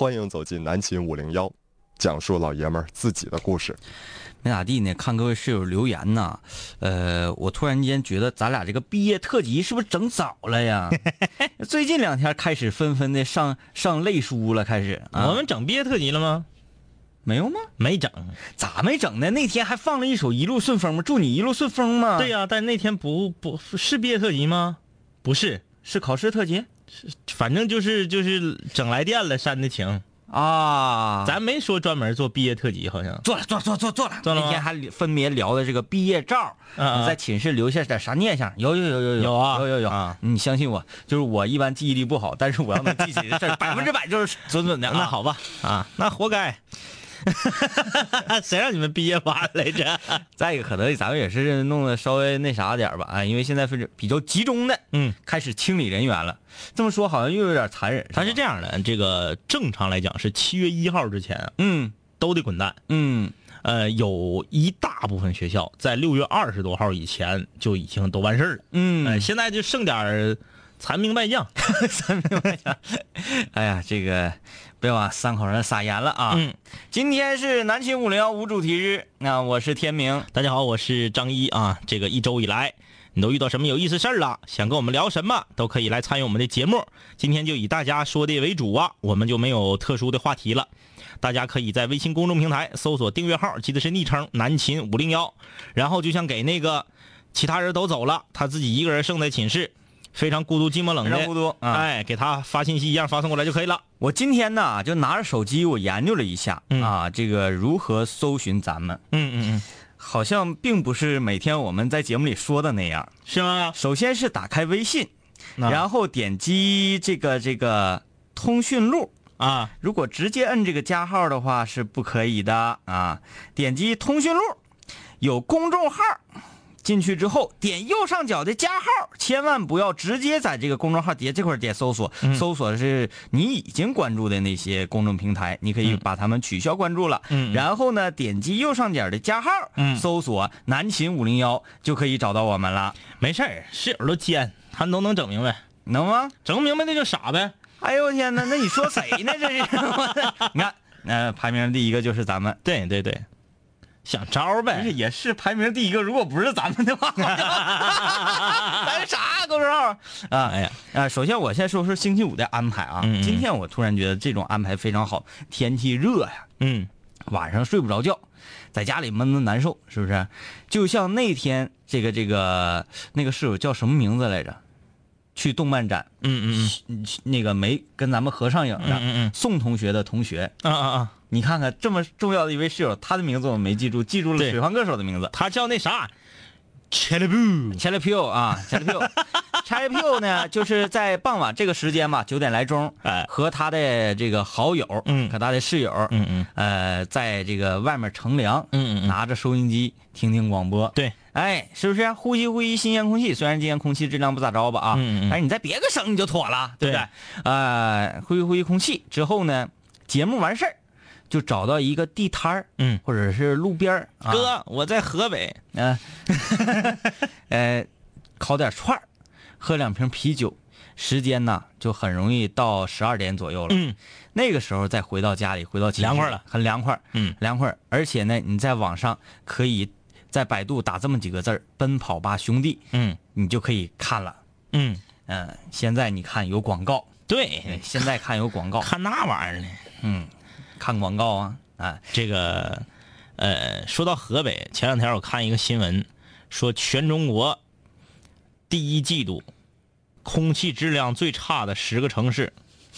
欢迎走进南秦五零幺，讲述老爷们儿自己的故事。没咋地呢，看各位室友留言呐，呃，我突然间觉得咱俩这个毕业特辑是不是整早了呀？最近两天开始纷纷的上上类书了，开始。啊、我们整毕业特辑了吗？没有吗？没整，咋没整呢？那天还放了一首《一路顺风》吗？祝你一路顺风吗？对呀、但那天不不是毕业特辑吗？不是，是考试特辑反正就是就是整来电了煽的情，啊。咱没说专门做毕业特辑，好像。做了，做了，做了做了做了。做了那天还分别聊的这个毕业照，你在寝室留下点啥念想？有有有有有啊有有有啊你相信我，就是我一般记忆力不好，但是我要能记起这事，百分之百就是准准的啊。那好吧，啊，那活该。谁让你们毕业晚来着？再一个，可能咱们也是弄得稍微那啥点儿吧啊，因为现在是比较集中的，嗯，开始清理人员了。这么说好像又有点残忍。他是这样的，这个正常来讲是七月一号之前嗯都得滚蛋。嗯呃，有一大部分学校在六月二十多号以前就已经都完事儿了。嗯，呃，现在就剩点残兵败将残兵败将。哎呀，这个别往三口人撒盐了啊！嗯，今天是南秦五零幺无主题日，那我是天明。大家好，我是张一啊。这个一周以来，你都遇到什么有意思事儿了？想跟我们聊什么，都可以来参与我们的节目。今天就以大家说的为主啊，我们就没有特殊的话题了。大家可以在微信公众平台搜索订阅号，记得是昵称南秦五零幺，然后就像给那个其他人都走了，他自己一个人剩在寝室，非常孤独寂寞冷的，非常孤独啊哎，给他发信息一样发送过来就可以了。我今天呢，就拿着手机，我研究了一下、嗯啊，这个如何搜寻咱们，嗯嗯嗯，好像并不是每天我们在节目里说的那样。是吗？首先是打开微信，啊然后点击这个这个通讯录。啊，如果直接摁这个加号的话是不可以的啊。点击通讯录，有公众号，进去之后点右上角的加号，千万不要直接在这个公众号底下这块点搜索，嗯搜索的是你已经关注的那些公众平台，你可以把他们取消关注了。嗯嗯然后呢，点击右上角的加号，嗯搜索南秦五零幺就可以找到我们了，没事儿，室友都尖，他都能整明白，能吗？整不明白那就傻呗。哎呦我天哪，那你说谁呢？这是，你看，呃，排名第一个就是咱们。对对对，想招呗。也是排名第一个，如果不是咱们的话，咱啥公众号啊？哎呀，啊，首先我先说说星期五的安排啊。嗯嗯今天我突然觉得这种安排非常好，天气热呀，嗯晚上睡不着觉，在家里闷得难受，是不是？就像那天这个这个那个室友叫什么名字来着？去动漫展，嗯嗯嗯那个没跟咱们合上影的，嗯嗯嗯宋同学的同学，嗯啊啊啊！你看看这么重要的一位室友，他的名字我没记住，记住了水房歌手的名字。他叫那啥 c h e l l y 切了 P 啊，切了 P，切了 P 呢，就是在傍晚这个时间吧，九点来钟，哎和他的这个好友，嗯。和他的室友，嗯嗯。呃，在这个外面乘凉，嗯嗯嗯。拿着收音机听听广播，对，哎，是不是？呼吸呼吸新鲜空气？虽然今天空气质量不咋着吧啊，嗯嗯嗯但是你在别个省你就妥了，对不对？对？呃，呼吸呼吸空气。之后呢，节目完事儿就找到一个地摊儿，嗯，或者是路边儿，啊。哥，我在河北。嗯，呃，烤点串儿，喝两瓶啤酒，时间呢就很容易到十二点左右了。嗯。那个时候再回到家里，回到寝室凉快了，很凉快，嗯。凉快。而且呢，你在网上可以在百度打这么几个字儿“奔跑吧兄弟嗯”，你就可以看了。嗯，嗯、现在你看有广告，对，现在看有广告，看那玩意儿呢。嗯，看广告啊，啊，这个，呃，说到河北，前两天我看一个新闻，说全中国第一季度空气质量最差的十个城市，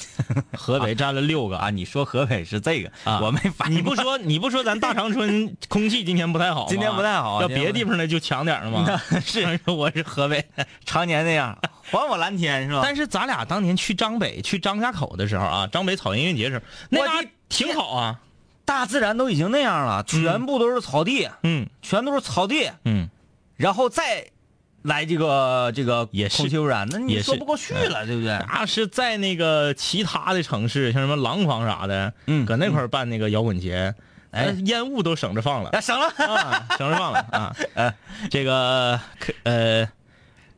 河北占了六个啊，你说河北是这个，啊我没反应你不说你不说咱大长春 空气今天不太好？今天不太好别的地方的就强点儿了吗？是，我是河北。常年那样，还我蓝天是吧？但是咱俩当年去张北去张家口的时候啊，张北草原音乐节的时候，那挺好啊。大自然都已经那样了，全部都是草地，嗯。全都是草地，嗯，然后再来这个这个也是空气污染，那你也说不过去了，对不对？那是在那个其他的城市，像什么廊坊啥的，嗯。搁那块办那个摇滚节，哎。烟雾都省着放了。啊，省了，啊，省着放了啊。这个呃，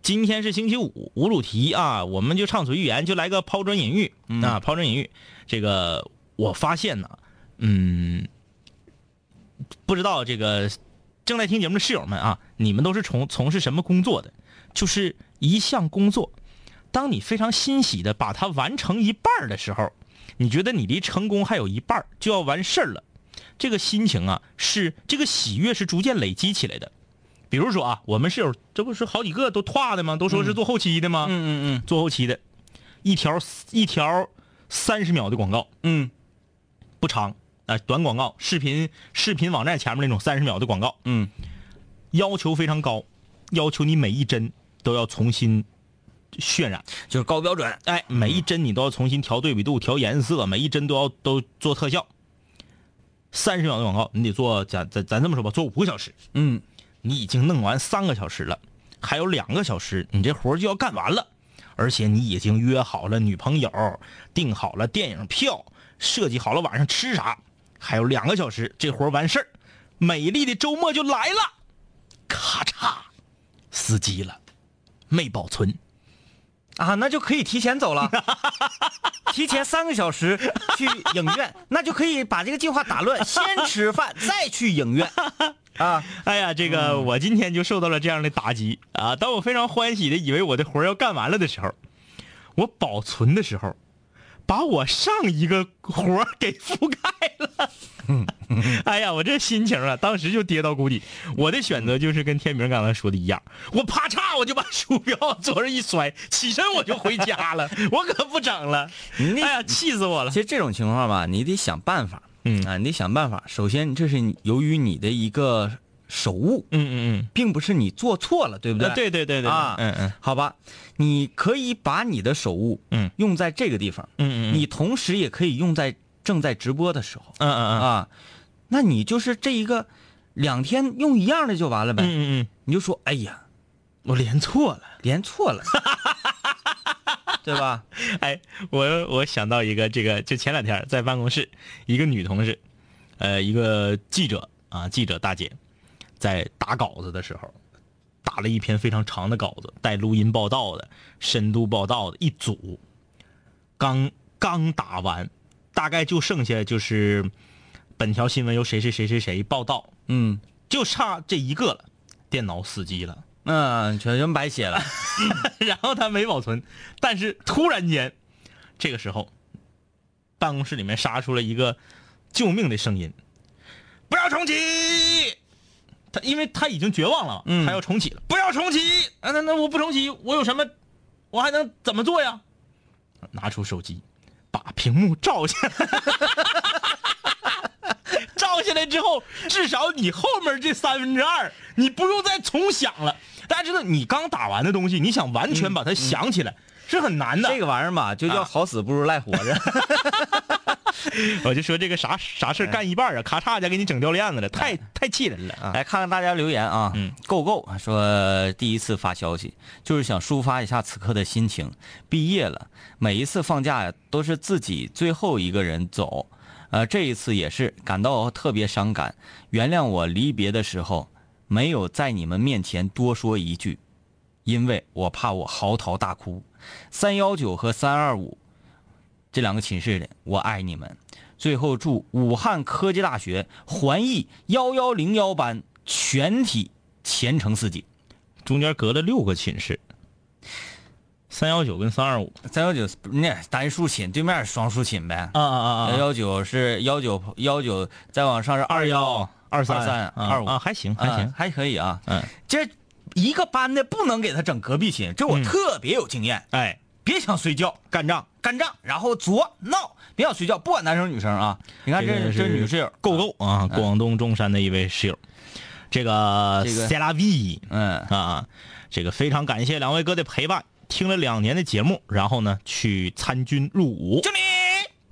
今天是星期五，无主题啊，我们就畅所欲言，就来个抛砖引玉、嗯。啊，抛砖引玉。这个我发现呢，嗯，不知道这个正在听节目的室友们啊，你们都是从从事什么工作的？就是一项工作，当你非常欣喜的把它完成一半的时候，你觉得你离成功还有一半就要完事儿了，这个心情啊，是这个喜悦是逐渐累积起来的。比如说啊，我们室友这不是好几个都跨的吗？都说是做后期的吗？嗯嗯嗯做后期的，一条一条三十秒的广告，嗯不长啊、短广告，视频视频网站前面那种三十秒的广告，嗯。要求非常高，要求你每一帧都要重新渲染，就是高标准。哎，每一帧你都要重新调对比度、调颜色，每一帧都要都做特效。三十秒的广告，你得做，咱咱咱这么说吧，做五个小时，嗯。你已经弄完三个小时了，还有两个小时，你这活就要干完了，而且你已经约好了女朋友，订好了电影票，设计好了晚上吃啥，还有两个小时，这活儿完事儿，美丽的周末就来了，咔嚓，死机了，没保存，啊，那就可以提前走了，提前三个小时去影院，那就可以把这个计划打乱，先吃饭再去影院 啊。哎呀，这个我今天就受到了这样的打击啊！当我非常欢喜的以为我的活要干完了的时候，我保存的时候，把我上一个活儿给覆盖了。哎呀，我这心情啊，当时就跌到谷底。我的选择就是跟天明刚才说的一样，我啪嚓我就把鼠标往桌上一摔，起身我就回家了，我可不整了。哎呀，气死我了其！实这种情况吧，你得想办法，嗯啊，你得想办法。首先，这是你由于你的一个手误，嗯嗯嗯并不是你做错了，对不嗯，对？啊对对对对，啊，嗯嗯好吧，你可以把你的手误，嗯。用在这个地方，嗯嗯，你同时也可以用在正在直播的时候嗯嗯嗯。啊，那你就是这一个两天用一样的就完了呗，嗯嗯嗯，你就说，哎呀，我连错了。连错了，对吧？哎，我我想到一个，这个就前两天在办公室，一个女同事，呃，一个记者啊，记者大姐，在打稿子的时候，打了一篇非常长的稿子，带录音报道的、深度报道的一组，刚刚打完，大概就剩下就是本条新闻由谁谁谁谁谁报道，嗯就差这一个了，电脑死机了。嗯，全全白写了，然后他没保存，但是突然间，这个时候，办公室里面杀出了一个救命的声音：“不要重启！”他因为他已经绝望了，嗯他要重启了，不要重启！啊，那那我不重启，我有什么？我还能怎么做呀？拿出手机，把屏幕照下来。照下来之后，至少你后面这三分之二，你不用再重想了。大家知道，你刚打完的东西，你想完全把它想起来、是很难的。这个玩意儿嘛，就叫啊好死不如赖活着。我就说这个啥啥事儿干一半啊，咔嚓一下给你整掉链子了，太太气人了啊！来看看大家留言啊，嗯够够说第一次发消息，就是想抒发一下此刻的心情。毕业了，每一次放假呀，都是自己最后一个人走，呃，这一次也是感到特别伤感。原谅我离别的时候没有在你们面前多说一句，因为我怕我嚎啕大哭。三幺九和三二五这两个寝室的，我爱你们。最后祝武汉科技大学环艺幺幺零幺班全体前程似锦。中间隔了六个寝室，三幺九跟三二五三幺九那单数寝，对面双数寝呗。啊啊幺幺九是幺九幺九，再往上是二幺二三三二五啊，还行还行，还可以啊。嗯，这一个班的不能给他整隔壁寝，这我嗯。特别有经验。哎，别想睡觉，干仗。干仗，然后作闹，别想睡觉，不管男生女生啊。你看这个这女室友，够够啊，广东中山的一位室友，这个这个。塞拉 V 嗯。啊，这个非常感谢两位哥的陪伴，听了两年的节目，然后呢去参军入伍，就你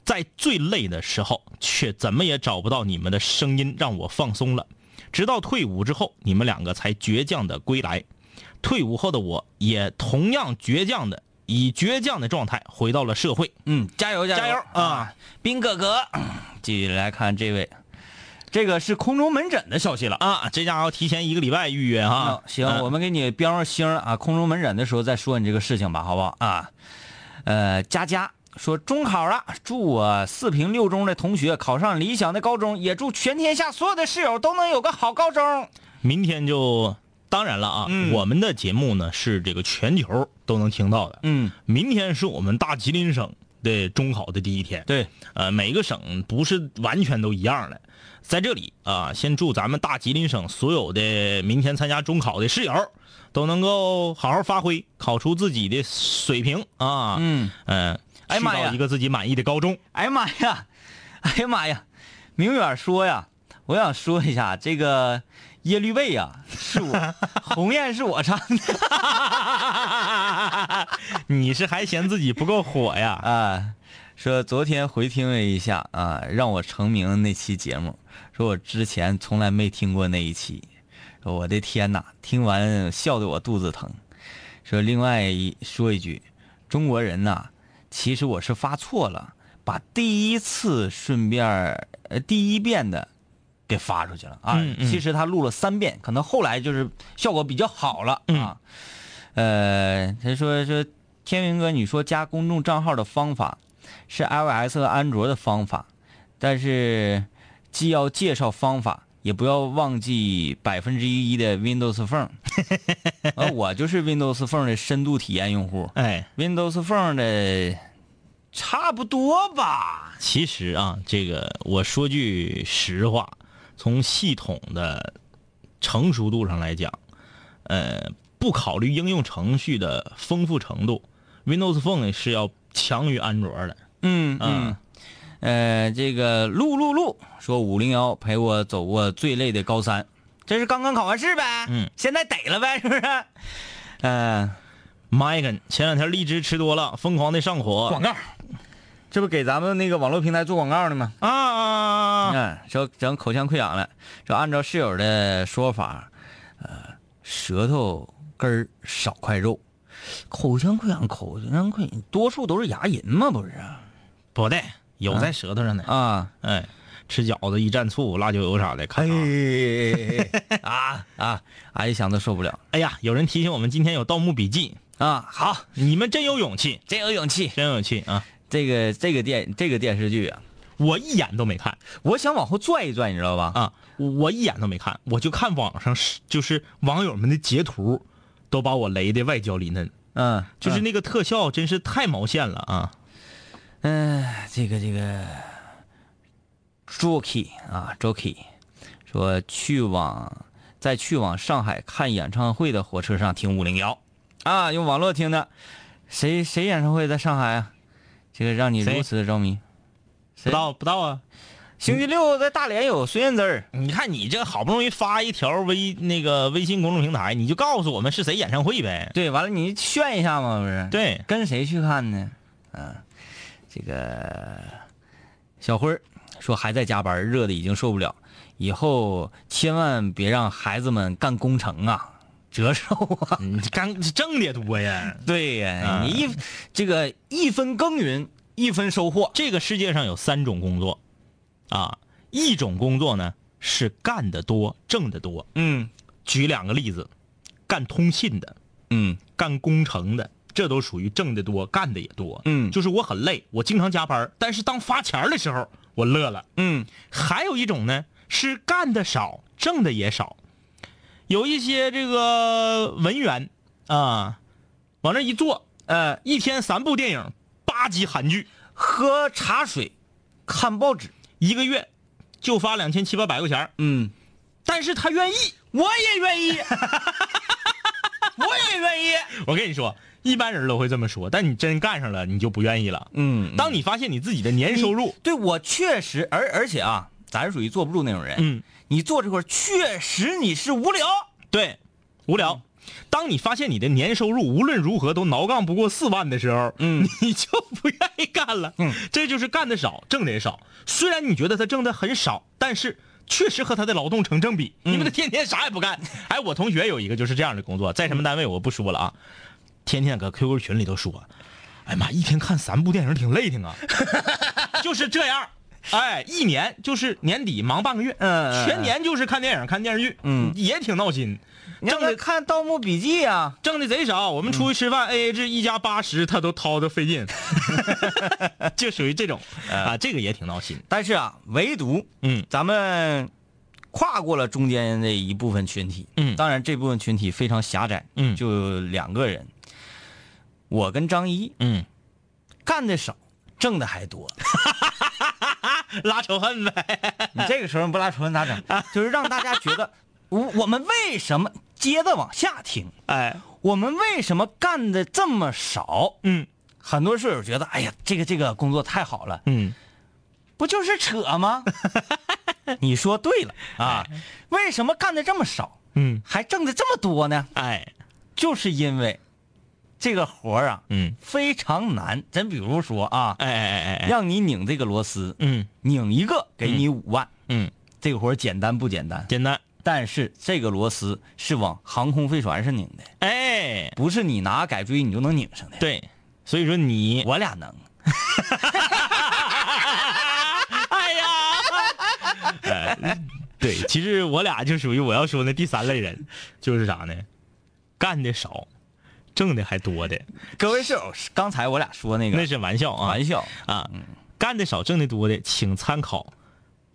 在最累的时候，却怎么也找不到你们的声音让我放松了。直到退伍之后，你们两个才倔强的归来。退伍后的我也同样倔强的，以倔强的状态回到了社会。嗯，加油加加油啊！兵哥哥，继续来看这位，这个是空中门诊的消息了。啊，这家伙提前一个礼拜预约哈啊，。行，嗯我们给你标上星啊。空中门诊的时候再说你这个事情吧，好不好啊？呃，佳佳说中考了，祝我四平六中的同学考上理想的高中，也祝全天下所有的室友都能有个好高中。明天就当然了啊，嗯我们的节目呢是这个全球都能听到的。嗯，明天是我们大吉林省的中考的第一天。对，呃，每个省不是完全都一样的。在这里啊、先祝咱们大吉林省所有的明天参加中考的室友都能够好好发挥，考出自己的水平啊。嗯，嗯、哎呀妈呀一个自己满意的高中。哎呀妈呀，哎呀妈呀，明远说呀，我想说一下这个耶律倍呀，是我鸿雁是我唱的 你是还嫌自己不够火呀？啊。说昨天回听了一下啊，让我成名那期节目，说我之前从来没听过那一期，我的天哪，听完笑得我肚子疼。说另外一说一句，中国人呐，其实我是发错了，把第一次顺便儿呃第一遍的给发出去了啊。嗯嗯其实他录了三遍，可能后来就是效果比较好了嗯啊。呃，他说说天明哥，你说加公众账号的方法是 iOS 和安卓的方法，但是既要介绍方法，也不要忘记百分之一的 Windows Phone。呃，我就是 Windows Phone 的深度体验用户哎，，Windows Phone 的差不多吧。其实啊，这个我说句实话，从系统的成熟度上来讲，呃，不考虑应用程序的丰富程度，Windows Phone 是要强于安卓的。嗯嗯，呃，这个陆陆陆说五零幺陪我走过最累的高三，这是刚刚考完试呗？嗯，现在得了呗，是不是？嗯、麦根前两天荔枝吃多了，疯狂的上火。广告，这不给咱们那个网络平台做广告呢吗？啊啊啊！啊嗯，说整口腔溃疡了，说按照室友的说法，呃，舌头根儿少块肉，口腔溃疡，口腔溃疡多数都是牙龈嘛，不是？不对，有在舌头上的。啊，哎，吃饺子一蘸醋、辣椒油啥的，看哎。啊 啊！哎一想都受不了哎呀，有人提醒我们今天有《盗墓笔记啊！好，》，你们真有勇气，真有勇气。真有勇气啊！这个这个电这个电视剧啊，我一眼都没看我想往后拽一拽，你知道吧？啊，我一眼都没看，我就看网上是就是网友们的截图，都把我雷的外焦里嫩，嗯，就是那个特效真是太毛线了啊！嗯，这个这个 Jockey 啊，Jockey 说去往在去往上海看演唱会的火车上听五零幺啊，用网络听的，谁谁演唱会在上海啊？这个让你如此的着迷。不到不到啊！星期六在大连有孙燕姿儿，你看你这好不容易发一条微那个微信公众平台，你就告诉我们是谁演唱会呗？对，完了你炫一下嘛，不是？对，跟谁去看呢？啊，这个小辉儿说还在加班，热的已经受不了，以后千万别让孩子们干工程啊，折寿啊！你干挣的多呀。对呀、啊你一这个一分耕耘一分收获。这个世界上有三种工作，啊，一种工作呢是干的多挣的多。嗯举两个例子，干通信的，嗯干工程的，这都属于挣的多，干的也多。嗯就是我很累，我经常加班，但是当发钱儿的时候，我乐了。嗯还有一种呢是干的少，挣的也少，有一些这个文员啊，往那一坐，呃，一天三部电影，八集韩剧，喝茶水，看报纸。一个月就发两千七八百块钱儿嗯，但是他愿意。我也愿意，我也愿意。我跟你说，一般人都会这么说，但你真干上了，你就不愿意了。嗯当你发现你自己的年收入，对我确实，而而且啊，咱属于坐不住那种人。嗯，你坐这块儿确实你是无聊。对，无聊。当你发现你的年收入无论如何都挠杠不过四万的时候，嗯，你就不愿意干了。嗯，这就是干的少，挣的也少。虽然你觉得他挣的很少，但是确实和他的劳动成正比，因为他天天啥也不干。哎，我同学有一个就是这样的工作，在什么单位我不说了啊，天天搁 QQ 群里头说，哎呀妈，一天看三部电影挺累挺啊，就是这样。哎，一年就是年底忙半个月，嗯全年就是看电影、看电视剧，嗯。也挺闹心。挣的看《盗墓笔记》啊，挣的贼少，我们出去吃饭、A A 制，一家八十，他都掏的费劲，就属于这种啊，这个也挺闹心。但是啊，唯独嗯。咱们跨过了中间的一部分群体，嗯。当然这部分群体非常狭窄，嗯。就两个人，我跟张一嗯，干的少，挣的还多。拉仇恨呗。你这个时候不拉仇恨咋整？就是让大家觉得，我我们为什么接着往下听？哎，我们为什么干的这么少？嗯很多室友觉得，哎呀，这个这个工作太好了，嗯，不就是扯吗？你说对了啊，为什么干的这么少，嗯，还挣的这么多呢？哎，就是因为这个活儿啊，嗯，非常难。咱比如说啊，哎哎哎哎，让你拧这个螺丝，嗯拧一个给你五万，嗯，这个活儿简单不简单？简单。但是这个螺丝是往航空飞船上拧的，哎，不是你拿改锥你就能拧上的。对，所以说你，我俩能，哎呀，哎，对，其实我俩就属于我要说那第三类人，就是啥呢？干的少，挣的还多的，各位室友，刚才我俩说那个那是玩笑啊，玩笑，啊，干的少挣的多的，请参考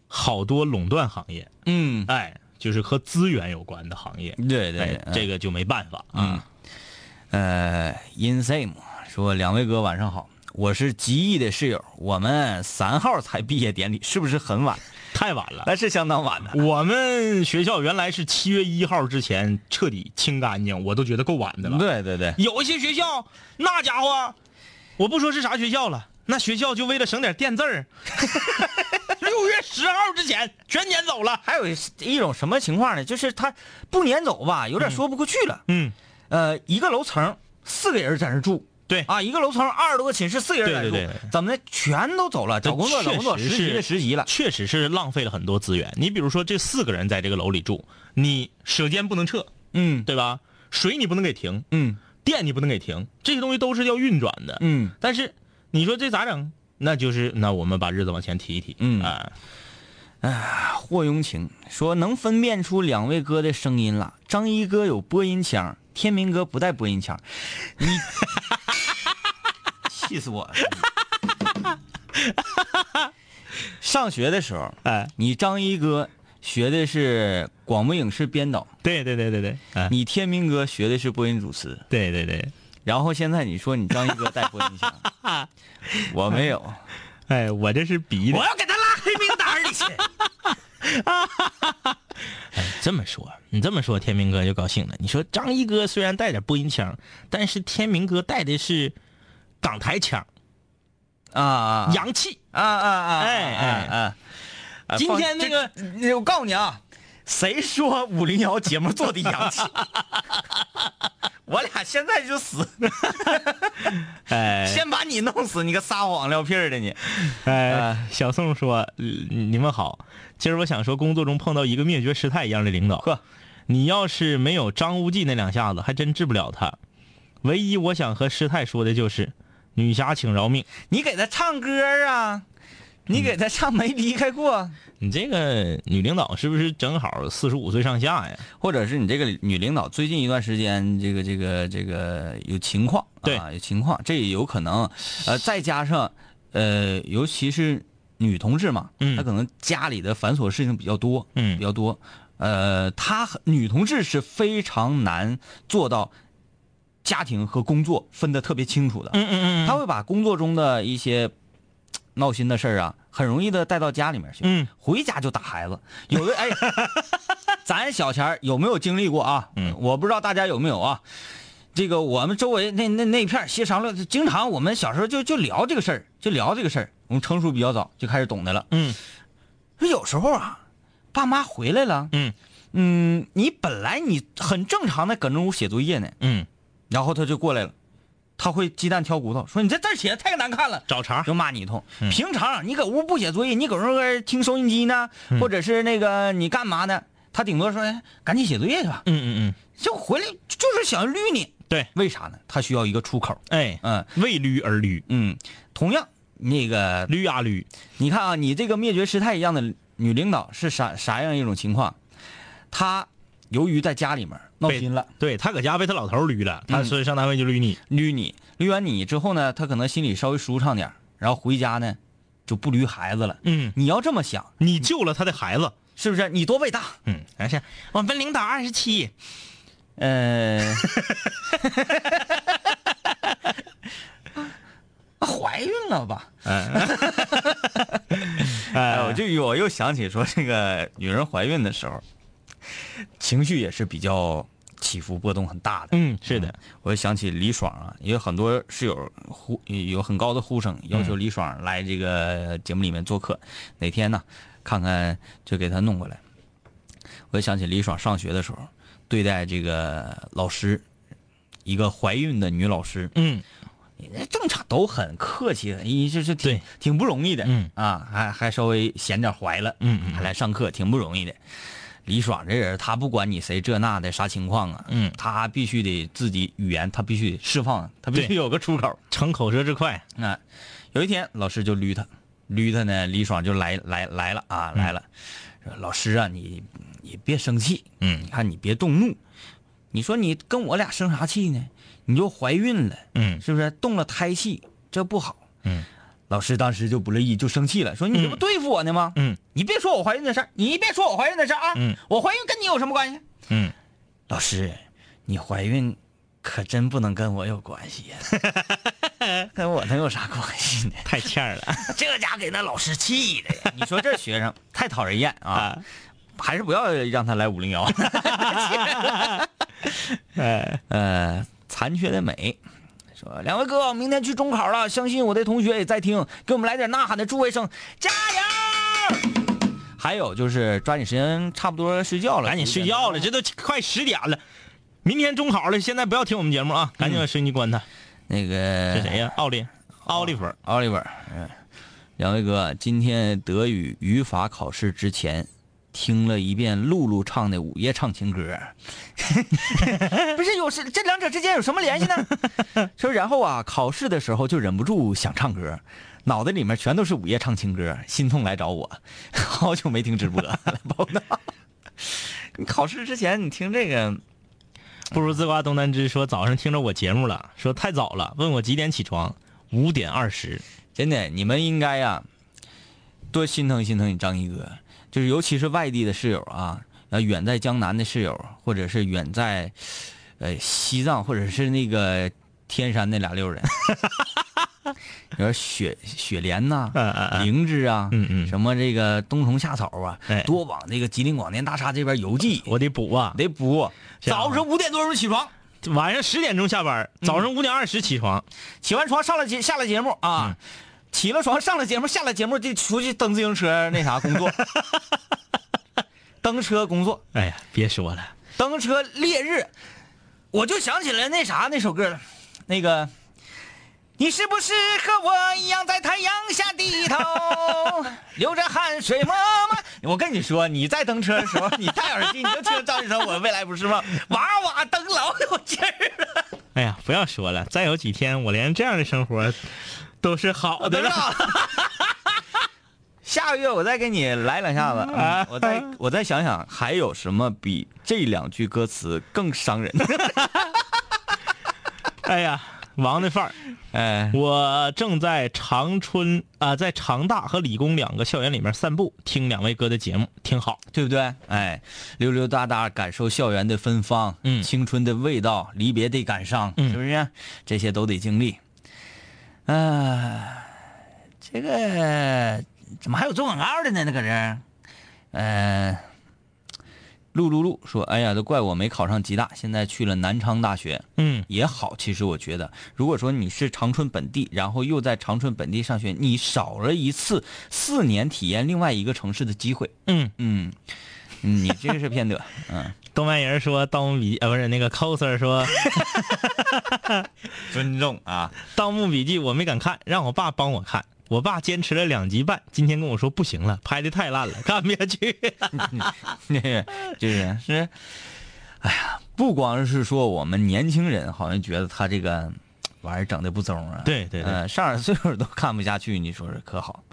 好多垄断行业，嗯，哎，就是和资源有关的行业，对对哎，这个，个就没办法。啊。呃，insame 说两位哥晚上好，我是极易的室友，我们三号才毕业典礼，是不是很晚？太晚了。那是相当晚的。我们学校原来是七月一号之前彻底清干净，我都觉得够晚的了。对对对，有一些学校那家伙，我不说是啥学校了，那学校就为了省点垫字儿，六月十号之前全撵走了。还有一种什么情况呢？就是他不撵走吧，有点说不过去了。嗯，呃，一个楼层四个人在那住，对啊，一个楼层二十多个寝室，四个人来住，对对对怎么的，全都走了，找工作找工作，实实习的实习了。确实是浪费了很多资源。你比如说，这四个人在这个楼里住，你舍监不能撤，嗯对吧？水你不能给停，嗯电你不能给停，这些东西都是要运转的。嗯，但是你说这咋整？那就是那我们把日子往前提一提。嗯啊，霍雍晴说能分辨出两位哥的声音了。张一哥有播音腔，天明哥不带播音腔，你气死我了！上学的时候，哎，你张一哥学的是广播影视编导，对对对对对，哎，你天明哥学的是播音主持，对对对，然后现在你说你张一哥带播音腔，我没有，哎，我这是逼的。要给他拉黑名单里去。哎这么说，你这么说，天明哥就高兴了。你说张一哥虽然带点播音腔，但是天明哥带的是港台腔，啊啊洋气。啊啊啊！哎哎啊！啊今天那个，我告诉你啊，谁说五零幺节目做的洋气？我俩现在就死，哎先把你弄死，你个撒谎撂屁儿的你！哎，小宋说：“呃你们好，今儿我想说，工作中碰到一个灭绝师太一样的领导，呵，你要是没有张无忌那两下子，还真治不了他。唯一我想和师太说的就是，女侠请饶命。你给他唱歌啊，你给他唱没离开过，你这个女领导是不是正好四十五岁上下呀？或者是你这个女领导最近一段时间这个这个这个有情况，对。啊，有情况，这也有可能，呃，再加上呃，尤其是女同志嘛，嗯。她可能家里的繁琐事情比较多，嗯。比较多，呃，她女同志是非常难做到家庭和工作分得特别清楚的，嗯嗯她会把工作中的一些 闹心的事儿啊，很容易的带到家里面去，嗯，回家就打孩子。有的哎，咱小前儿有没有经历过啊？嗯我不知道大家有没有啊。这个我们周围那那那片协商了，经常我们小时候就就聊这个事儿，就聊这个事儿。我们成熟比较早，就开始懂得了。嗯说有时候啊，爸妈回来了，嗯嗯，你本来你很正常的搁那屋写作业呢，嗯，然后他就过来了，他会鸡蛋挑骨头，说你这字写的太难看了，找茬。就骂你一通。嗯平常你搁屋不写作业，你搁那个听收音机呢，嗯或者是那个你干嘛呢？他顶多说，哎，赶紧写作业去吧。嗯嗯嗯，就回来就是想绿你，对，为啥呢？他需要一个出口。哎，嗯为驴而驴。嗯，同样那个驴啊驴，你看啊，你这个灭绝师太一样的女领导是啥啥样一种情况？她由于在家里面闹心了，对他搁家被他老头捋了，他嗯所以上单位就捋你。捋你，捋完你之后呢，他可能心里稍微舒畅点然后回家呢就不捋孩子了。嗯，你要这么想，你救了他的孩子。是不是？你多伟大？嗯，而且我们领导二十七，呃，怀孕了吧？哎，我就我又想起说，这个女人怀孕的时候，情绪也是比较起伏波动很大的。嗯，是的，我就想起李爽啊，也有很多室友呼有很高的呼声，要求李爽来这个节目里面做客。哪天呢？看看就给他弄过来。我就想起李爽上学的时候，对待这个老师，一个怀孕的女老师，嗯，正常都很客气的，一就是挺挺不容易的，嗯啊，还还稍微显点怀了，嗯嗯还来上课，挺不容易的。李爽这人，他不管你谁这那的啥情况啊，嗯他必须得自己语言，他必须得释放，他必须有个出口。逞口舌之快。啊，有一天老师就捋他，捋他呢，李爽就来来来了啊，来了，说老师啊，你你别生气，嗯你看你别动怒，你说你跟我俩生啥气呢？你就怀孕了，嗯是不是动了胎气？这不好。嗯老师当时就不乐意，就生气了，说你这不对付我呢吗？嗯你别说我怀孕的事儿，你别说我怀孕的事儿啊！嗯我怀孕跟你有什么关系？嗯，老师，你怀孕可真不能跟我有关系呀、跟我能有啥关系呢？太欠了 这家给那老师气的呀！你说这学生太讨人厌啊！啊！还是不要让他来五零幺。哎，呃，残缺的美说：“两位哥，明天去中考了，相信我的同学也在听，给我们来点呐喊的助威声，加油！”还有就是抓紧时间，差不多睡觉了，赶紧睡觉了，这都快十点了。明天中考了，现在不要听我们节目啊！赶紧把收音机关它。那个是谁呀？奥利，奥利弗。奥利弗，嗯，两位哥，今天德语语法考试之前，听了一遍露露唱的《午夜唱情歌》，不是有是这两者之间有什么联系呢？说然后啊，考试的时候就忍不住想唱歌，脑袋里面全都是《午夜唱情歌》，心痛来找我，好久没听直播了，报道。你考试之前你听这个，不如自挂东南枝说早上听着我节目了，说太早了，问我几点起床，五点二十。真的，你们应该呀，多心疼心疼你张一哥，就是尤其是外地的室友啊，呃，远在江南的室友，或者是远在呃西藏，或者是那个天山那俩溜人，你说雪雪莲呐、灵芝啊，嗯嗯。什么这个冬虫夏草啊，哎。多往这个吉林广电大厦这边邮寄，我得补啊！得补。早上五点多钟起床，晚上十点钟下班，早上五点二十起床。起完床上了节下了节目啊，起了床上了节目下了节目就出去蹬自行车那啥工作，蹬车工作，哎呀，别说了，蹬车烈日，我就想起来那啥那首歌了，那个。你是不是和我一样在太阳下低头，流着汗水默默？我跟你说，你在蹬车的时候，你戴 耳机，你就听张雨生《我未来不是梦》，哇哇蹬老有劲儿了。哎呀，不要说了，再有几天我连这样的生活都是好的了。下个月我再给你来两下子啊！我再我再想想，还有什么比这两句歌词更伤人？哎呀，王的范儿。哎，我正在长春啊、在长大和理工两个校园里面散步，听两位哥的节目，挺好。对不对？哎，溜溜达达，感受校园的芬芳，嗯青春的味道，离别的感伤，嗯是不是？这些都得经历。啊，这个怎么还有做广告的呢？那搁这儿，呃，陆露露说：“哎呀，都怪我没考上吉大，现在去了南昌大学。”嗯，也好，其实我觉得，如果说你是长春本地，然后又在长春本地上学，你少了一次四年体验另外一个城市的机会。嗯，嗯，嗯你这个是偏得，嗯，东北人说《盗墓笔记》呃，不是那个 coser 说《尊重啊，盗墓笔记》，我没敢看，让我爸帮我看。我爸坚持了两集半，今天跟我说不行了，拍的太烂了，看不下去。就是是，哎呀，不光是说我们年轻人好像觉得他这个玩意儿整的不中啊。对对对嗯、上点岁数都看不下去，你说是可好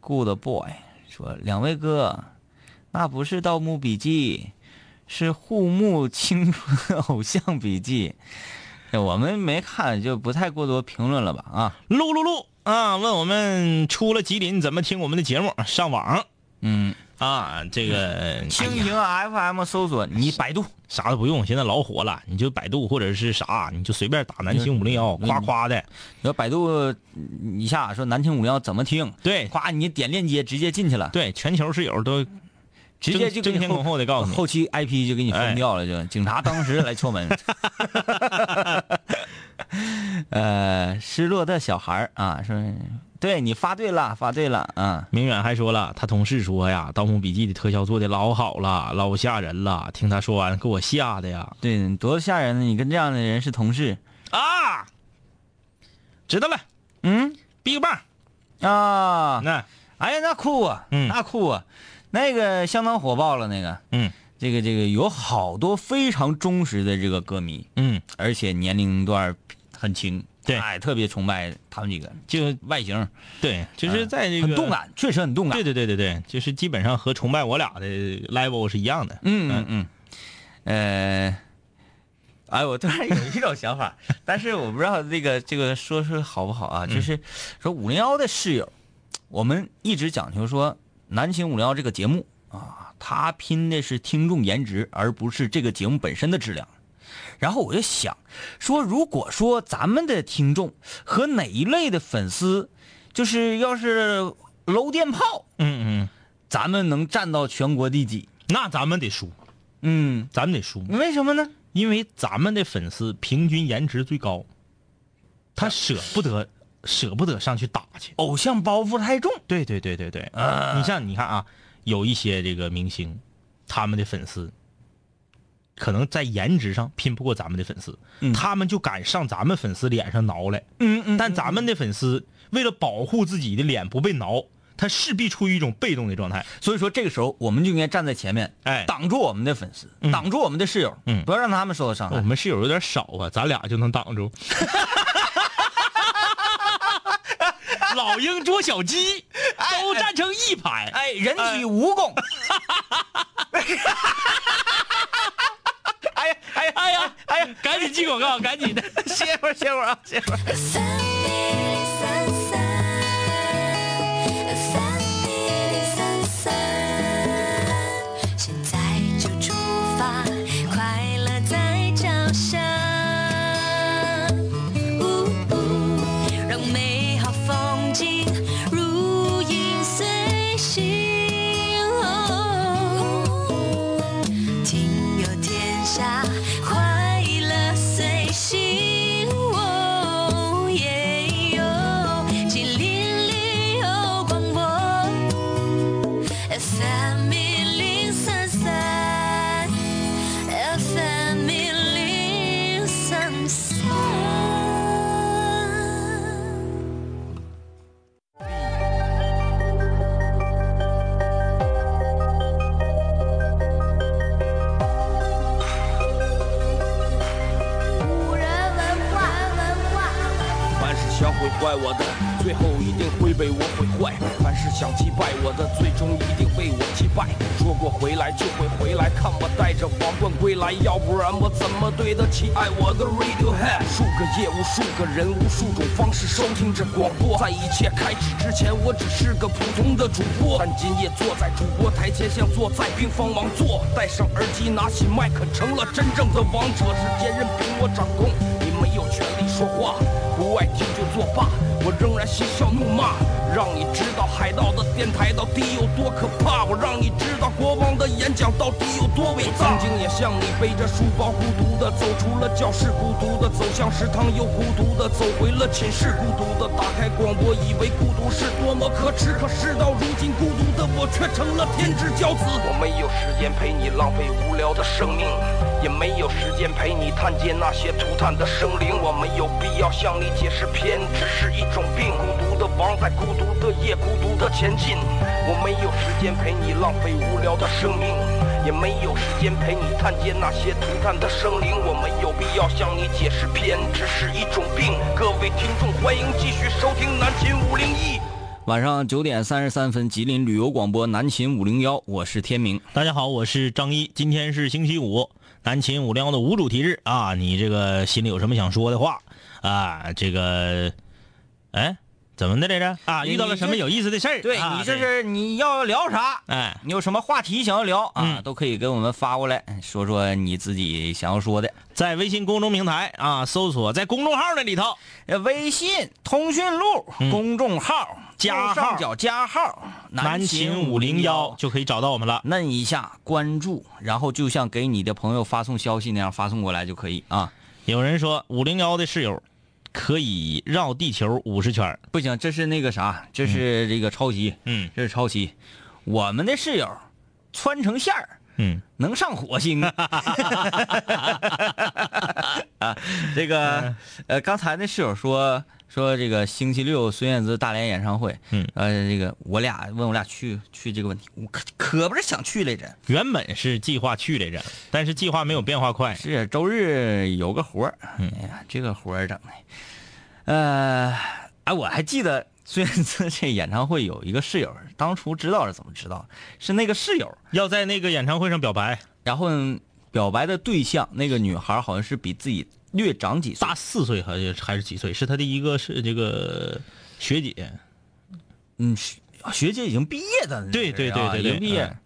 ？Good boy 说，两位哥，那不是《盗墓笔记》，是《护墓青春偶像笔记》。我们没看，就不太过多评论了吧？啊，噜噜噜啊！问我们出了吉林怎么听我们的节目？上网嗯，啊，这个蜻蜓 FM 搜索，你百度。啥都不用，现在老火了，你就百度或者是啥，你就随便打南青五零幺，嗯夸夸的。你要百度一下说南青五零幺怎么听，对夸你点链接直接进去了，对，全球室友都直接就争先恐后的告诉你后期 IP 就给你封掉了，就警察当时来敲门。呃，失落的小孩儿啊，说对你发对了，发对了啊。明远还说了，他同事说呀，《盗墓笔记》的特效做的老好了，老吓人了。听他说完，给我吓的呀！对，多吓人呢！你跟这样的人是同事，啊，知道了。嗯，Big Bang，啊，那？哎呀，那酷啊，嗯。那酷啊，那个相当火爆了，那个，嗯。这个这个有好多非常忠实的这个歌迷，嗯，而且年龄段很轻，对哎，特别崇拜他们几个，就外形对，就是在这个很动。感，确实很动感。对对对对对，就是基本上和崇拜我俩的 level 是一样的。嗯嗯嗯，呃，哎，我突然有一种想法，但是我不知道这个这个说是好不好啊？就是说五零幺的室友，我们一直讲求说南秦五零幺这个节目啊，他拼的是听众颜值，而不是这个节目本身的质量。然后我就想说，如果说咱们的听众和哪一类的粉丝，就是要是搂电炮，嗯嗯，咱们能占到全国第几？那咱们得输，嗯，咱们得输，为什么呢？因为咱们的粉丝平均颜值最高，他舍不得舍不得上去打去。偶像包袱太重。对对对对对，你像你看啊，有一些这个明星，他们的粉丝可能在颜值上拼不过咱们的粉丝，他们就敢上咱们粉丝脸上挠来。嗯嗯但咱们的粉丝为了保护自己的脸不被挠，他势必处于一种被动的状态。所以说这个时候我们就应该站在前面，哎挡住我们的粉丝，嗯挡住我们的室友，嗯不要让他们受到伤害。我们室友有点少啊，咱俩就能挡住。老鹰捉小鸡，都站成一排。哎，人体蜈蚣。哎 哎呀哎呀哎呀，哎呀，赶紧进广告，赶紧的。歇会儿歇会儿啊，歇会儿。要不然我怎么对得起爱我的 Radiohead？数个夜，无数个人，无数种方式收听着广播。在一切开始之前，我只是个普通的主播，但今夜坐在主播台前，像坐在冰封王座。戴上耳机，拿起麦克，成了真正的王者。世界任凭我掌控，你没有权利说话。不爱听就作罢，我仍然嬉笑怒骂，让你知道海盗电台到底有多可怕，我让你知道国王的演讲到底有多伟大。曾经也像你背着书包孤独的走出了教室，孤独的走向食堂，又孤独的走回了寝室，孤独的打开广播，以为孤独是多么可耻，可事到如今，孤独的我却成了天之骄子。我没有时间陪你浪费无聊的生命。也没有时间陪你探见那些涂炭的生灵，我没有必要向你解释偏执是一种病。孤独的王在孤独的夜，孤独的前进。我没有时间陪你浪费无聊的生命，也没有时间陪你探监那些涂炭的生灵。我没有必要向你解释，偏执是一种病。各位听众，欢迎继续收听南秦五零一。晚上九点三十三分，吉林旅游广播南秦五零幺，我是天明。大家好，我是张一，今天是星期五，南秦五零幺的无主题日啊！你这个心里有什么想说的话啊？这个，哎，怎么的来着？啊，遇到了什么有意思的事儿？对啊你这是你要聊啥？哎，你有什么话题想要聊啊？嗯都可以给我们发过来，说说你自己想要说的。在微信公众平台啊，搜索在公众号那里头，呃，微信通讯录、公众号加上角加号南秦五零幺就可以找到我们了。摁一下关注，然后就像给你的朋友发送消息那样发送过来就可以啊。有人说五零幺的室友可以绕地球五十圈儿不行，这是那个啥，这是这个抄袭，嗯这是抄袭。我们的室友穿成线儿。嗯，能上火星啊！这个呃，刚才那室友说说这个星期六孙燕姿大连演唱会，嗯，呃，这个我俩问我俩去去这个问题，我可可不是想去来着，原本是计划去来着，但是计划没有变化快。是周日有个活儿，嗯。哎呀，这个活儿整的，呃，哎，我还记得孙燕姿这演唱会有一个室友，当初知道是怎么知道，是那个室友，要在那个演唱会上表白，然后表白的对象那个女孩好像是比自己略长几岁，大四岁还是还是几岁？是他的一个是这个学姐，嗯，学学姐已经毕业的，对对对啊对对已经毕业。嗯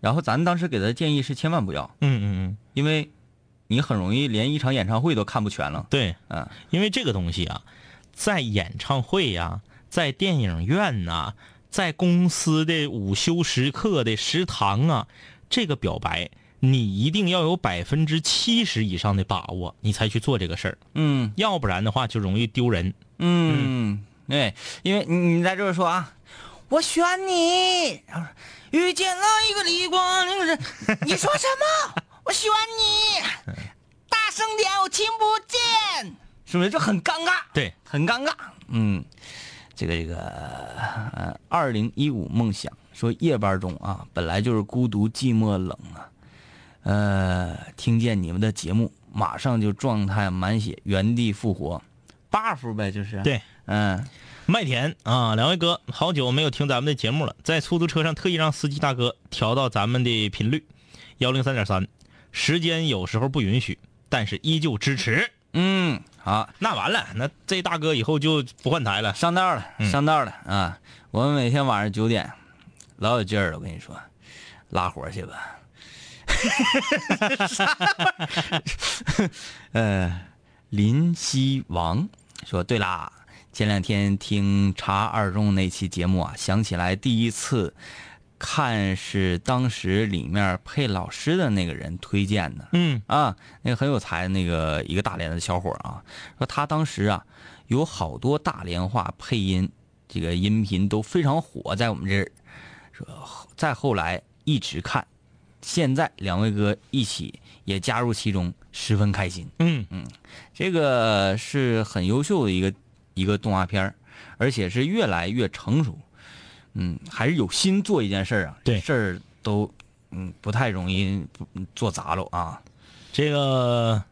然后咱当时给他的建议是千万不要，嗯嗯嗯，因为你很容易连一场演唱会都看不全了。对，嗯，因为这个东西啊，在演唱会呀、在电影院呐、在公司的午休时刻的食堂啊，这个表白你一定要有百分之七十以上的把握，你才去做这个事儿，嗯要不然的话就容易丢人。嗯，对，因为你你在这儿说啊，我选你，然后遇见了一个李光的人，你说什么？我选你，大声点，我听不见，是不是？就很尴尬。对，很尴尬。嗯，这个这个，呃，二零一五梦想说夜班中啊，本来就是孤独寂寞冷啊，呃，听见你们的节目，马上就状态满血，原地复活，buff 呗，就是。，对，嗯，麦田啊，两位哥，好久没有听咱们的节目了，在出租车上特意让司机大哥调到咱们的频率，幺零三点三，时间有时候不允许，但是依旧支持。嗯，好，那完了，那这大哥以后就不换台了。上道了，嗯上道了啊！我们每天晚上九点，老有劲儿了，我跟你说，拉活去吧。呃，林希王说：“对啦，前两天听查二中那期节目啊，想起来第一次看是当时里面配老师的那个人推荐的。嗯啊，那个很有才，那个一个大连的小伙啊，说他当时啊有好多大连话配音，这个音频都非常火，在我们这儿。说再后来一直看，现在两位哥一起也加入其中，十分开心。嗯嗯这个是很优秀的一个一个动画片儿而且是越来越成熟。嗯，还是有心做一件事儿啊，对事儿都嗯不太容易做砸了啊。这个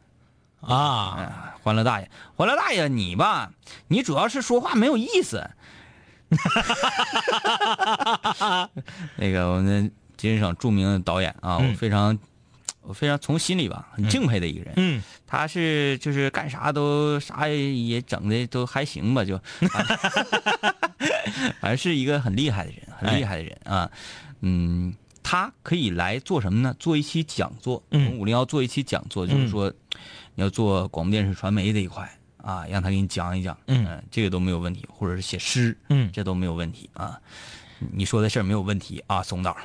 啊，哎，欢乐大爷，欢乐大爷，你吧，你主要是说话没有意思。那个我们吉林省著名的导演啊，嗯我非常，我非常从心里吧很敬佩的一个人。嗯他是就是干啥都啥也整的都还行吧，就，反正是一个很厉害的人，很厉害的人啊。嗯，他可以来做什么呢？做一期讲座，我嗯们五零幺做一期讲座，就是说你要做广播电视传媒这一块啊，让他给你讲一讲，嗯呃这个都没有问题，或者是写诗，嗯，这都没有问题啊。你说的事儿没有问题啊，松导。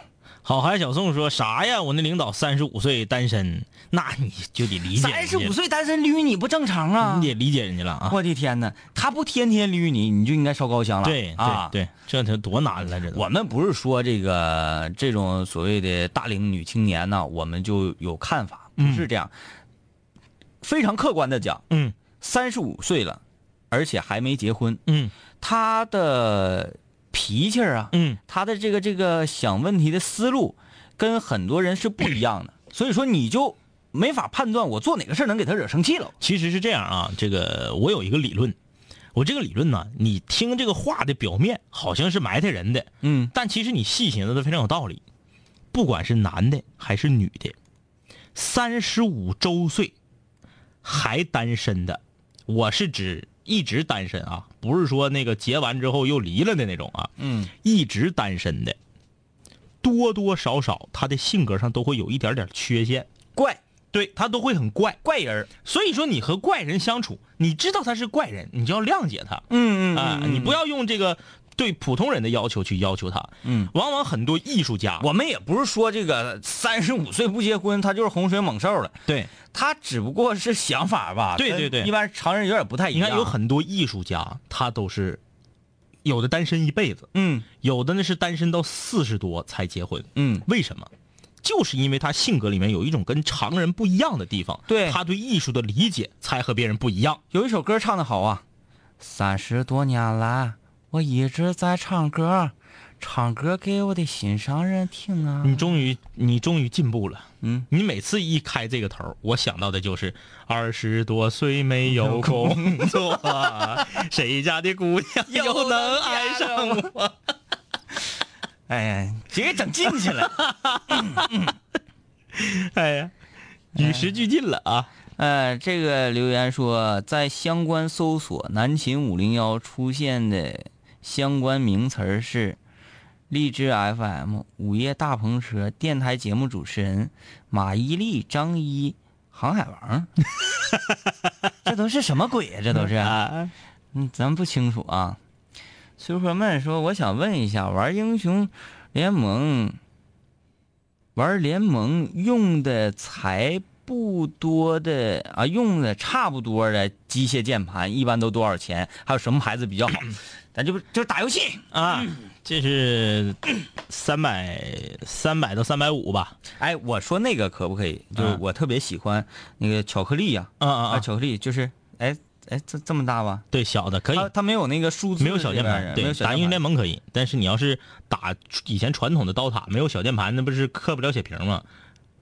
好孩小宋说啥呀？我那领导三十五岁单身，那你就得理解三十五，岁单身捋你不正常啊！你得理解人家了啊。我的天哪，他不天天捋你，你就应该烧高香了。对啊，对对，这他多难了，这都我们不是说这个这种所谓的大龄女青年呢，我们就有看法，不是这样。非常客观的讲，嗯三十五岁了，而且还没结婚，嗯她的脾气啊，嗯他的这个这个想问题的思路，跟很多人是不一样的，所以说你就没法判断我做哪个事儿能给他惹生气了。其实是这样啊，这个我有一个理论，我这个理论呢，你听这个话的表面好像是埋汰人的，嗯但其实你细寻思的非常有道理。不管是男的还是女的，三十五周岁还单身的，我是指一直单身啊，不是说那个结完之后又离了的那种啊，嗯，一直单身的，多多少少他的性格上都会有一点点缺陷，怪。对他都会很怪。怪人。所以说，你和怪人相处，你知道他是怪人，你就要谅解他。嗯嗯啊、你不要用这个对普通人的要求去要求他。嗯，往往很多艺术家，我们也不是说这个三十五岁不结婚，他就是洪水猛兽了。对，他只不过是想法吧，对对对一般常人有点不太一样。你看有很多艺术家，他都是有的单身一辈子，嗯有的呢是单身到四十多才结婚。嗯，为什么？就是因为他性格里面有一种跟常人不一样的地方，对他对艺术的理解才和别人不一样。有一首歌唱的好啊，三十多年来我一直在唱歌，唱歌给我的心上人听啊。你终于，你终于进步了。嗯，你每次一开这个头，我想到的就是二十多岁没有工作，谁家的姑娘又能爱上我？哎呀，直接整进去了。哎呀，与时俱进了啊！呃，这个留言说，在相关搜索南秦五零幺出现的相关名词是荔枝 FM、午夜大篷车、电台节目主持人马伊琍、张一、航海王，这都是什么鬼呀、这都是，啊，嗯，咱不清楚啊。苏和曼说：“我想问一下，玩英雄联盟，玩联盟用的才不多的啊，用的差不多的机械键盘，一般都多少钱？还有什么牌子比较好？咱就不就是打游戏啊，这是三百三百到三百五吧？哎，我说那个可不可以？就我特别喜欢那个巧克力呀、啊啊啊，啊！巧克力就是哎哎这这么大吧？对，小的可以，它它没有那个数字，没有小键盘。对，打英雄联盟可以，但是你要是打以前传统的刀塔，没有小键盘，那不是刻不了血瓶吗？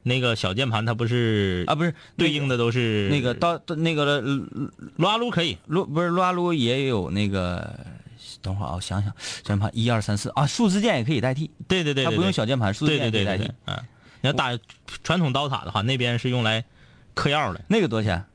那个小键盘它不是啊，不是对应的都是那个刀那个呃撸啊撸可以，撸不是撸啊撸也有那个，等会儿啊，我想想，小键盘一二三四啊，数字键也可以代替，对对对，它不用小键盘，数字键也可以代替。嗯，你要打传统刀塔的话，那边是用来嗑药的，那个多少钱？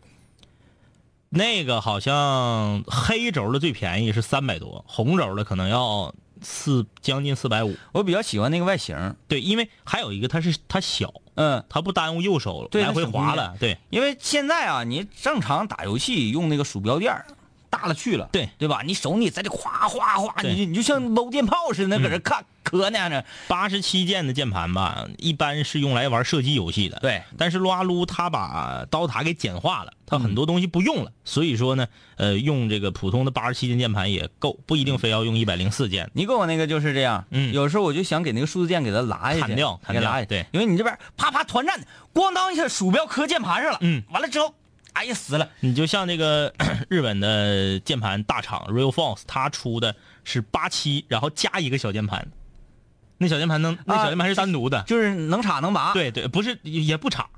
那个好像黑轴的最便宜是三百多，红轴的可能要四将近四百五。我比较喜欢那个外形，对，因为还有一个它是它小，嗯，它不耽误右手来回滑了。对因为现在啊，你正常打游戏用那个鼠标垫儿大了去了，对。对吧？你手你在这哗哗哗，你就你就像搂电炮似的，那搁这看磕那样的，八十七键的键盘吧，一般是用来玩射击游戏的。对，但是撸啊撸它把刀塔给简化了，它很多东西不用了，所以说呢，呃，用这个普通的八十七键键盘也够，不一定非要用一百零四键。你给我那个就是这样，嗯。有时候我就想给那个数字键给它拉下去，砍掉砍掉给它拉下去，对。因为你这边啪啪团战，咣当一下鼠标磕键盘上了，嗯，完了之后，哎呀死了，你就像那个 日本的键盘大厂 Real Force，它出的是八七，然后加一个小键盘，那小键盘能，那小键盘是单独的。就是能插能拔，对对，不是也不插，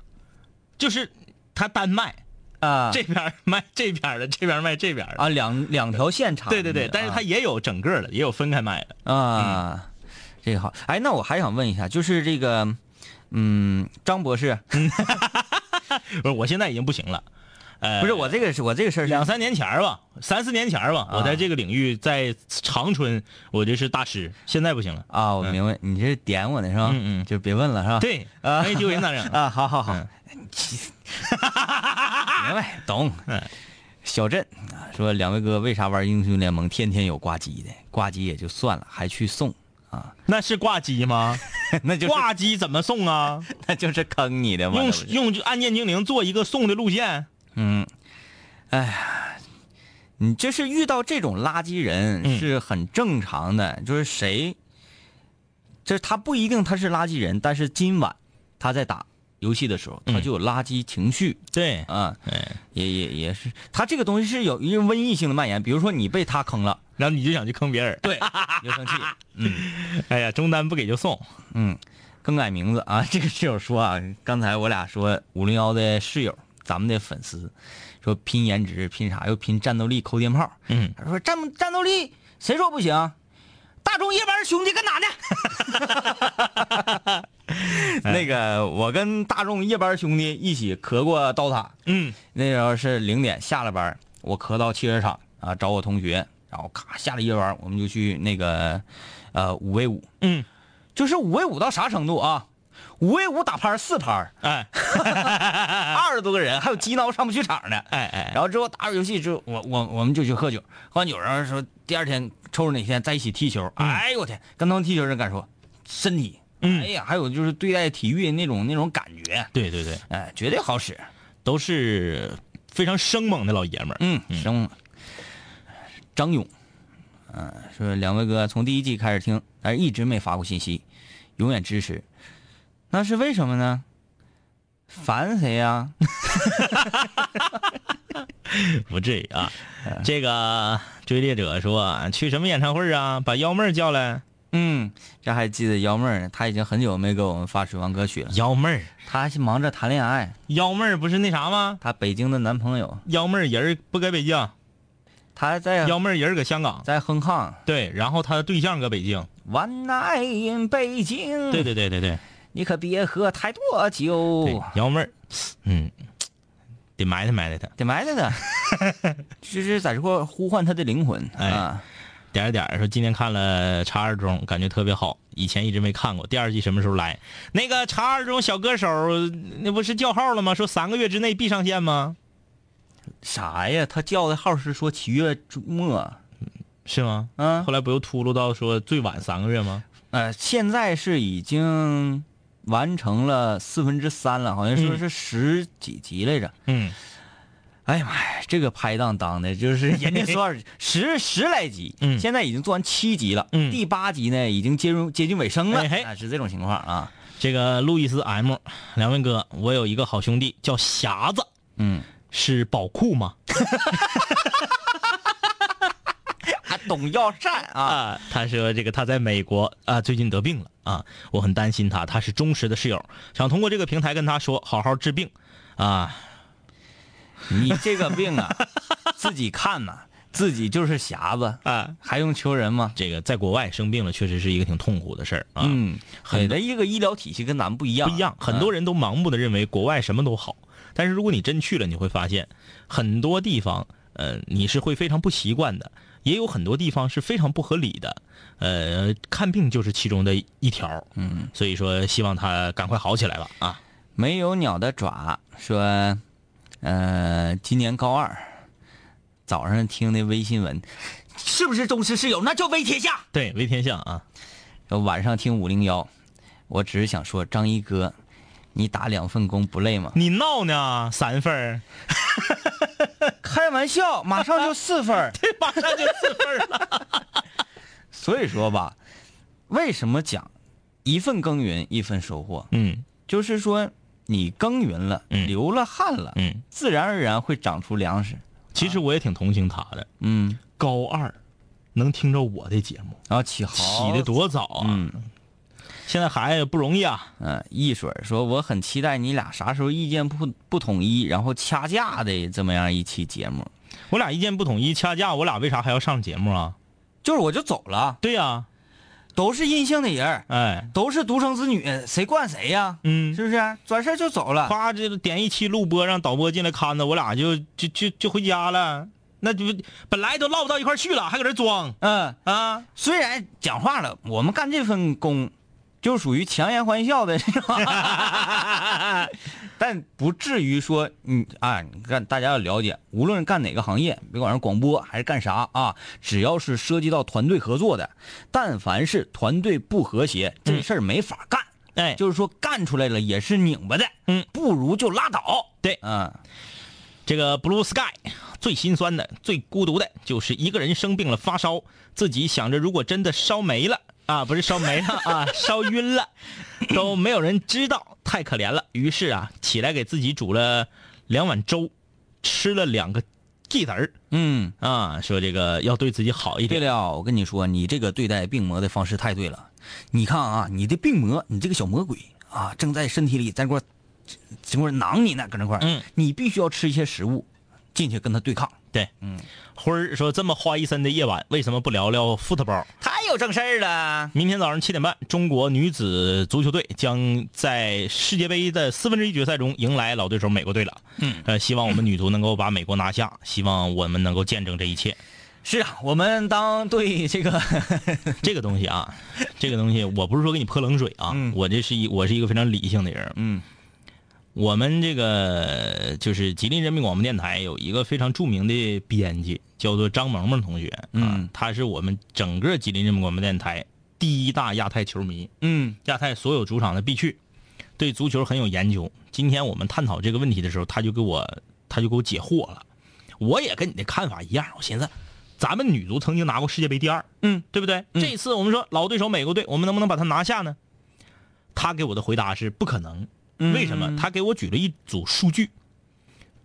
就是它单卖，啊，这边卖这边的，这边卖这边的。啊两两条线插，对对对，但是它也有整个的，也有分开卖的。啊，这个好，哎，那我还想问一下，就是这个，嗯，张博士，不是，我现在已经不行了。呃，不是我这个是我这个事儿两三年前儿吧，三四年前儿吧，我在这个领域在长春，我就是大师，现在不行了。啊，我明白，你这是点我呢是吧？嗯嗯就别问了是吧？对，啊没丢人咋整？啊，好好好，嗯 明白懂嗯。小镇啊，说两位哥为啥玩英雄联盟天天有挂机的？挂机也就算了，还去送啊，那是挂机吗？那就是挂机怎么送啊？那就是坑你的嘛。用用就按键精灵做一个送的路线。嗯，哎呀，你就是遇到这种垃圾人嗯是很正常的，就是谁，就是他不一定他是垃圾人，但是今晚他在打游戏的时候，他嗯就有垃圾情绪对，啊，哎，也也也是，他这个东西是有一个瘟疫性的蔓延，比如说你被他坑了，然后你就想去坑别人。对，你就生气，嗯哎呀，中单不给就送。嗯。更改名字啊！这个室友说啊，刚才我俩说五零幺的室友，咱们的粉丝，说拼颜值拼啥？又拼战斗力扣电炮。嗯，他说战战斗力谁说不行？大众夜班兄弟搁哪呢？那个我跟大众夜班兄弟一起磕过刀塔，嗯，那时候是零点下了班，我磕到汽车厂啊，找我同学，然后咔下了夜班，我们就去那个呃五 v 五，嗯，就是五 v 五到啥程度啊？五 v 五打拍四拍，哎。二十多个人，还有鸡孬上不去场的，哎哎，然后之后打会游戏之后，我我我们就去喝酒，喝完酒然后说第二天抽着哪天在一起踢球，哎呦我天，跟他们踢球人敢说身体，嗯。哎呀，还有就是对待体育那种那种感觉，对对对，哎，绝对好使，都是非常生猛的老爷们儿。嗯，生猛。张勇，嗯、说两位哥从第一季开始听，但是一直没发过信息，永远支持，那是为什么呢？烦谁呀、不至于啊。这个追猎者说去什么演唱会啊？把幺妹儿叫来。嗯，这还记得幺妹儿呢，她已经很久没给我们发水王歌曲了，幺妹儿，她还是忙着谈恋爱，幺妹儿不是那啥吗？她北京的男朋友，幺妹儿人儿不搁北京，她在幺妹儿人儿搁香港。在哼唱对，然后她的对象搁北京。One night in 北京，对对对对对你可别喝太多对酒，，幺妹儿，嗯，得埋汰埋汰他。得埋汰他，就是在这块呼唤他的灵魂哎啊。点儿点儿说今天看了《茶二中》，感觉特别好，以前一直没看过。第二季什么时候来？那个《茶二中》小歌手那不是叫号了吗？说三个月之内必上线吗？啥呀？他叫的号是说七月末，是吗？嗯后来不又秃噜到说最晚三个月吗？呃，现在是已经完成了四分之三了，好像说嗯。是十几集来着。嗯，哎呀妈呀，这个拍档当的就是 人家说十十来集，嗯。现在已经做完七集了，嗯。第八集呢已经接入接近尾声了，哎啊是这种情况啊。这个路易斯 M，两位哥，我有一个好兄弟叫匣子，嗯，是宝库吗？还懂药膳啊，啊，他说这个他在美国啊，最近得病了啊，我很担心他，他是忠实的室友，想通过这个平台跟他说好好治病啊。你这个病啊，自己看呐，自己就是匣子啊，还用求人吗？这个在国外生病了，确实是一个挺痛苦的事儿啊。嗯，很很的一个医疗体系跟咱们不一样，不一样，很多人都盲目的认为国外什么都好，但是如果你真去了，你会发现很多地方，呃，你是会非常不习惯的，也有很多地方是非常不合理的，呃，看病就是其中的一条，嗯，所以说希望他赶快好起来吧，啊，没有鸟的爪说，呃，今年高二，早上听的微新闻，是不是忠实室友？那叫微天下。对，微天下啊，晚上听五零幺，我只是想说，张一哥，你打两份工不累吗？你闹呢，三份儿，开玩笑，马上就四分 马上就四分 所以说吧，为什么讲一份耕耘一份收获？嗯。就是说你耕耘了，嗯。流了汗了，嗯，自然而然会长出粮食。其实我也挺同情他的，嗯，高二能听着我的节目，然后起好。起的多早啊，嗯现在孩子不容易啊，嗯，易水说我很期待你俩啥时候意见不不统一，然后掐架的这么样一期节目。我俩意见不统一，掐架，我俩为啥还要上节目啊？就是我就走了，对呀、都是阴性的人，哎，都是独生子女，谁惯谁呀？嗯，是不是？转身就走了。夸这点一期录播，让导播进来看着，我俩就就就就回家了。那就本来都唠不到一块去了，还搁这装嗯，啊？虽然讲话了，我们干这份工，就属于强颜欢笑的，是吧？但不至于说，你啊，你看大家要了解，无论干哪个行业，别管是广播还是干啥啊，只要是涉及到团队合作的，但凡是团队不和谐，这事儿没法干。哎，就是说干出来了也是拧巴的，嗯，不如就拉倒。对嗯，这个 Blue Sky 最心酸的、最孤独的，就是一个人生病了发烧，自己想着如果真的烧没了啊，不是烧没了啊，烧晕了，都没有人知道，太可怜了。于是啊，起来给自己煮了两碗粥，吃了两个鸡子儿嗯，啊，说这个要对自己好一点。对了，我跟你说，你这个对待病魔的方式太对了。你看啊，你的病魔，你这个小魔鬼啊，正在身体里在那块儿这块囊你呢，搁那块儿，嗯，你必须要吃一些食物进去跟他对抗。对，嗯，辉儿说这么花一身的夜晚，为什么不聊聊 football？太有正事儿了。明天早上七点半，中国女子足球队将在世界杯的四分之一决赛中迎来老对手美国队了。嗯，呃，希望我们女足能够把美国拿下，希望我们能够见证这一切。是啊，我们当对这个 这个东西啊，这个东西，我不是说给你泼冷水啊，嗯我这是一我是一个非常理性的人。嗯我们这个就是吉林人民广播电台有一个非常著名的编辑，叫做张萌萌同学啊，嗯他是我们整个吉林人民广播电台第一大亚太球迷，嗯亚太所有主场的必去，对足球很有研究。今天我们探讨这个问题的时候，他就给我他就给我解惑了。我也跟你的看法一样，我寻思，咱们女足曾经拿过世界杯第二，嗯，对不对？这次我们说老对手美国队，我们能不能把它拿下呢？他给我的回答是不可能。嗯。为什么？他给我举了一组数据，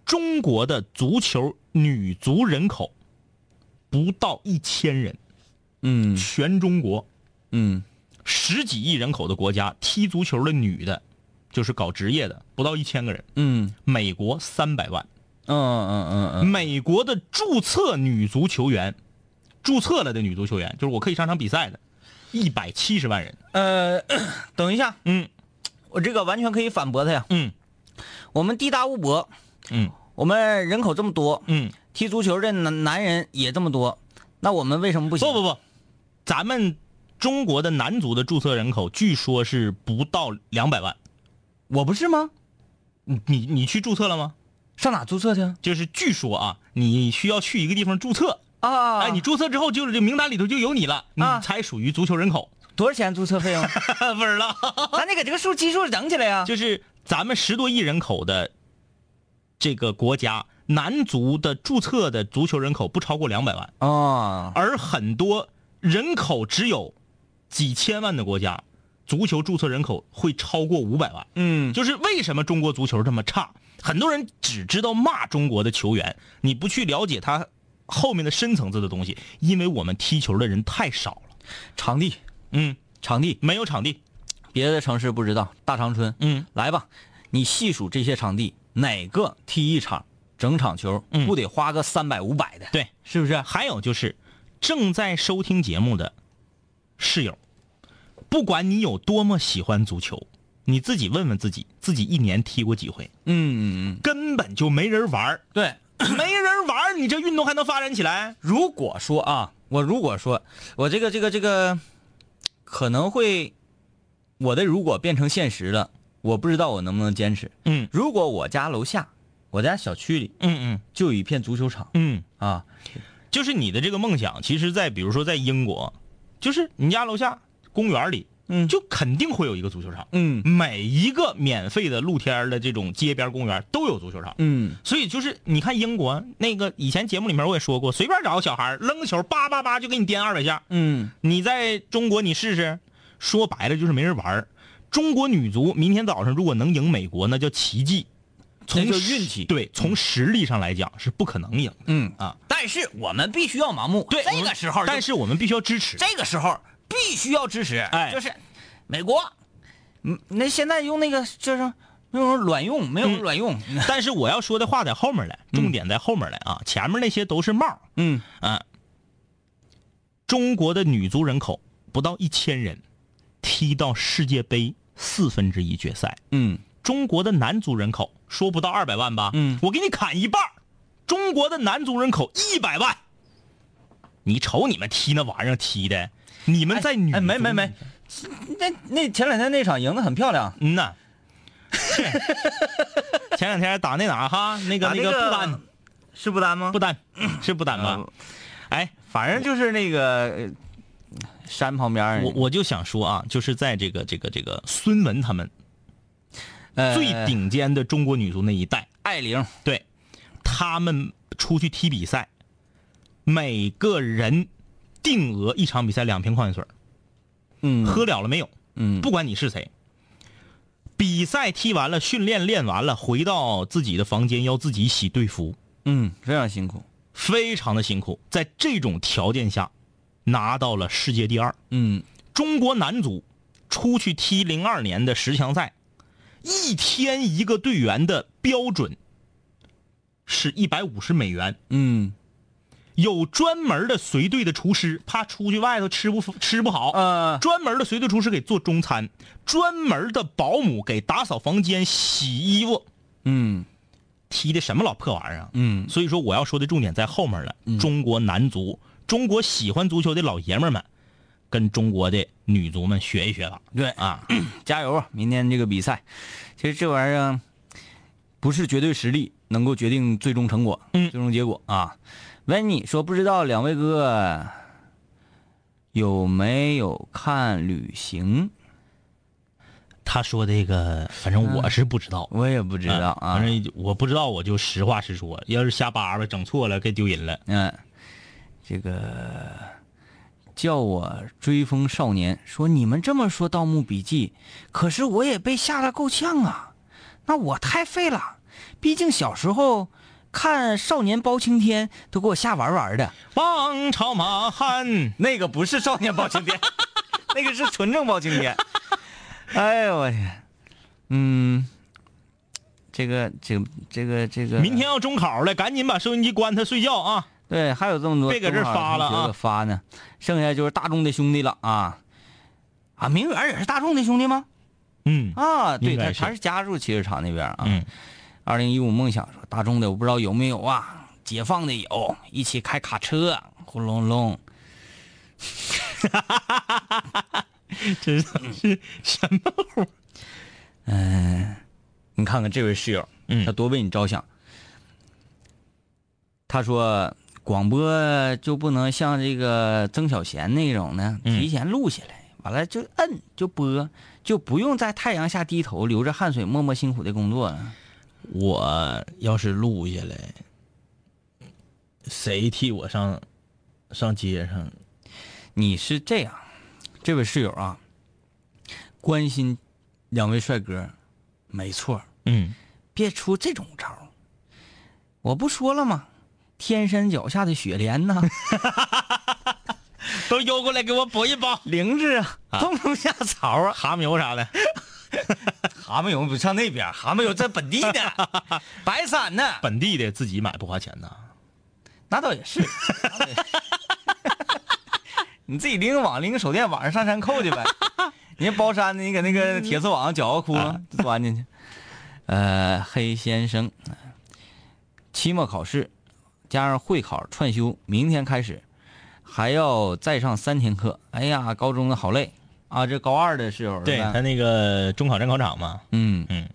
中国的足球女足人口不到一千人，嗯。全中国嗯。十几亿人口的国家，踢足球的女的，就是搞职业的，不到一千个人。嗯。美国三百万，嗯嗯嗯嗯。美国的注册女足球员，注册了的女足球员，就是我可以上场比赛的，一百七十万人。呃，等一下，嗯我这个完全可以反驳他呀。嗯我们地大物博，嗯我们人口这么多，嗯，踢足球的男男人也这么多，那我们为什么不行？不不不，咱们中国的男足的注册人口据说是不到两百万。我不是吗？你你你去注册了吗？上哪注册去？就是据说啊，你需要去一个地方注册。啊，哎，你注册之后，就是这名单里头就有你了，你啊才属于足球人口。多少钱注册费用？不知道，咱得给这个数基数整起来呀。就是咱们十多亿人口的这个国家，男足的注册的足球人口不超过两百万，哦，而很多人口只有几千万的国家，足球注册人口会超过五百万。嗯，就是为什么中国足球这么差？很多人只知道骂中国的球员，你不去了解他后面的深层次的东西，因为我们踢球的人太少了。场地，嗯，场地，没有场地。别的城市不知道，大长春，嗯，来吧，你细数这些场地，哪个踢一场整场球嗯不得花个三百五百的？对，是不是？还有就是，正在收听节目的室友，不管你有多么喜欢足球，你自己问问自己，自己一年踢过几回？嗯嗯嗯，根本就没人玩儿对。没人玩儿你这运动还能发展起来？如果说啊，我如果说我这个这个这个可能会，我的如果变成现实了，我不知道我能不能坚持。嗯。如果我家楼下，我家小区里嗯嗯。就有一片足球场嗯。嗯，啊，就是你的这个梦想，其实，在比如说在英国，就是你家楼下公园里，嗯就肯定会有一个足球场。嗯每一个免费的露天的这种街边公园都有足球场。嗯所以就是你看英国那个以前节目里面我也说过，随便找个小孩扔个球，叭叭叭就给你颠二百下。嗯你在中国你试试，说白了就是没人玩儿中国女足明天早上如果能赢美国，那叫奇迹。从运气对，从实力上来讲是不可能赢的嗯啊。但是我们必须要盲目，对，这个时候，但是我们必须要支持。这个时候必须要支持，哎就是美国，嗯，那现在用那个就是那种卵用，没有嗯卵用，但是我要说的话在后面来，重点在后面来啊，前面那些都是帽嗯啊。中国的女足人口不到一千人，踢到世界杯四分之一决赛。嗯中国的男足人口说不到二百万吧？嗯我给你砍一半中国的男足人口一百万。你瞅你们踢那玩意儿踢的，你们在女哎，没没没，那那前两天那场赢得很漂亮，嗯呐，前两天打那哪儿哈，那个那个打那个不丹。是不丹吗？不丹 是不丹吧？嗯。哎，反正就是那个呃山旁边，我我就想说啊，就是在这个这个这个孙文他们呃最顶尖的中国女足那一代，艾玲，对，他们出去踢比赛，每个人定额一场比赛两瓶矿泉水，嗯。喝了了没有？嗯。不管你是谁，比赛踢完了，训练练完了，回到自己的房间要自己洗队服，嗯非常辛苦，非常的辛苦。在这种条件下，拿到了世界第二，嗯。中国男足出去踢零二年的十强赛，一天一个队员的标准是一百五十美元。嗯有专门的随队的厨师，怕出去外头吃不吃不好，呃专门的随队厨师给做中餐，专门的保姆给打扫房间、洗衣服，嗯踢的什么老破玩意儿啊？嗯所以说我要说的重点在后面了。中国男足，中国喜欢足球的老爷们儿们，跟中国的女足们学一学吧。对啊，加油！啊！明天这个比赛，其实这玩意儿不是绝对实力能够决定最终成果，嗯最终结果啊。问你说不知道两位哥有没有看旅行？他说这个，反正我是不知道。我也不知道啊。反正我不知道，我就实话实说。要是瞎叭叭整错了，该丢人了。嗯，这个叫我追风少年说你们这么说《盗墓笔记》，可是我也被吓得够呛啊！那我太废了，毕竟小时候看《少年包青天》都给我吓玩玩的。王朝马汉，那个不是少年包青天，那个是纯正包青天。哎呦我天，嗯，这个这个这个这个，明天要中考了，赶紧把收音机关它睡觉啊！对，还有这么多别搁这儿发了啊发呢，剩下就是大众的兄弟了啊啊，明远也是大众的兄弟吗？嗯啊，对，他他是加入汽车厂那边啊。嗯，二零一五梦想说大众的我不知道有没有啊，解放的有，一起开卡车，轰隆隆。这是什么活？嗯，你看看这位室友，嗯他多为你着想。他说广播就不能像这个曾小贤那种呢，嗯提前录下来，完了就摁就播，就不用在太阳下低头，流着汗水默默辛苦的工作了。我要是录下来，谁替我上上街上？你是这样，这位室友啊，关心两位帅哥，没错，嗯，别出这种招儿我不说了吗？天山脚下的雪莲呐。都邮过来给我补一包灵芝啊，冬虫夏草啊，蛤蟆油啥的。蛤蟆油不上那边，蛤蟆油在本地的，白山呢，本地的自己买不花钱呐。那倒也是。那倒也是你自己拎个网，拎个手电，晚上上山扣去呗。人家包山的，你搁那个铁丝网绞个窟窿钻进去。呃，黑先生，期末考试加上会考串休，明天开始还要再上三天课。哎呀，高中的好累啊！这高二的时候对他那个中考站考场嘛，嗯。嗯。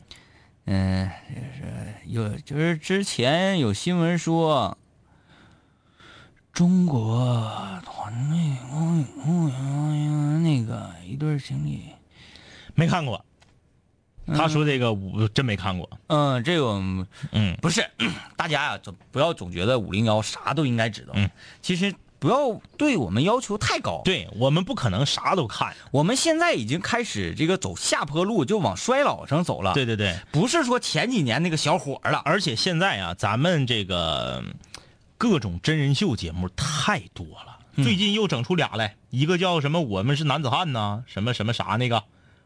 嗯，就是有就是之前有新闻说，中国团队公公园那个一对情侣，没看过。他说这个我真没看过。嗯，这个嗯。不是大家呀，总不要总觉得五零幺啥都应该知道，嗯，其实不要对我们要求太高，对我们不可能啥都看。我们现在已经开始这个走下坡路，就往衰老上走了，对，对对，不是说前几年那个小伙儿了，而且现在啊，咱们这个各种真人秀节目太多了。最近又整出俩来，一个叫什么“我们是男子汉”呐，什么什么啥那个，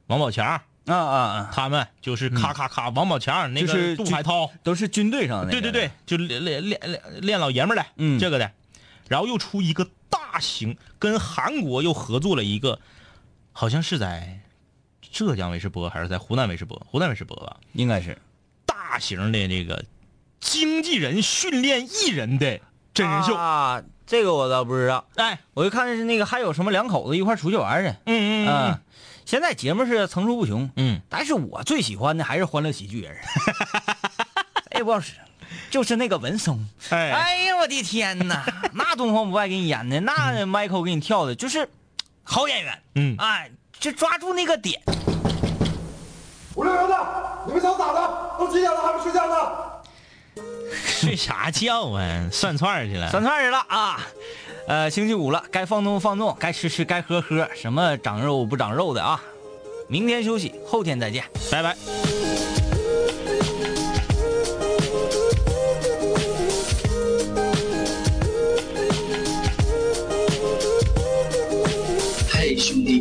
王宝强。啊啊啊，他们就是咔咔咔，王宝强那是个杜海涛，都是军队上的，对对对，就练练练练练老爷们儿的，嗯。这个的，然后又出一个大型，跟韩国又合作了一个，好像是在浙江卫视播还是在湖南卫视播？湖南卫视播吧，应该是。大型的这个经纪人训练艺人的真人秀，啊，这个我倒不知道，哎，我就看是那个还有什么两口子一块出去玩儿去，嗯嗯嗯，现在节目是层出不穷，嗯，但是我最喜欢的还是欢乐喜剧人，哎，不好使，就是那个文松，哎哎呀，我的天哪，那东方不败给你演的，那 Michael 给你跳的，就是好演员，嗯哎，就抓住那个点，五六零的，你们想咋的？都几点了还不睡觉呢？睡啥觉啊？涮串儿去了，涮串儿去了啊。呃，星期五了，该放纵放纵，该吃吃，该喝喝，什么长肉不长肉的啊？明天休息，后天再见。拜拜。嘿，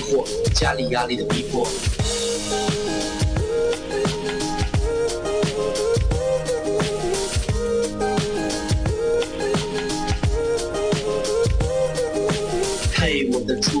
惑，家里压力的逼迫。嘿，我的初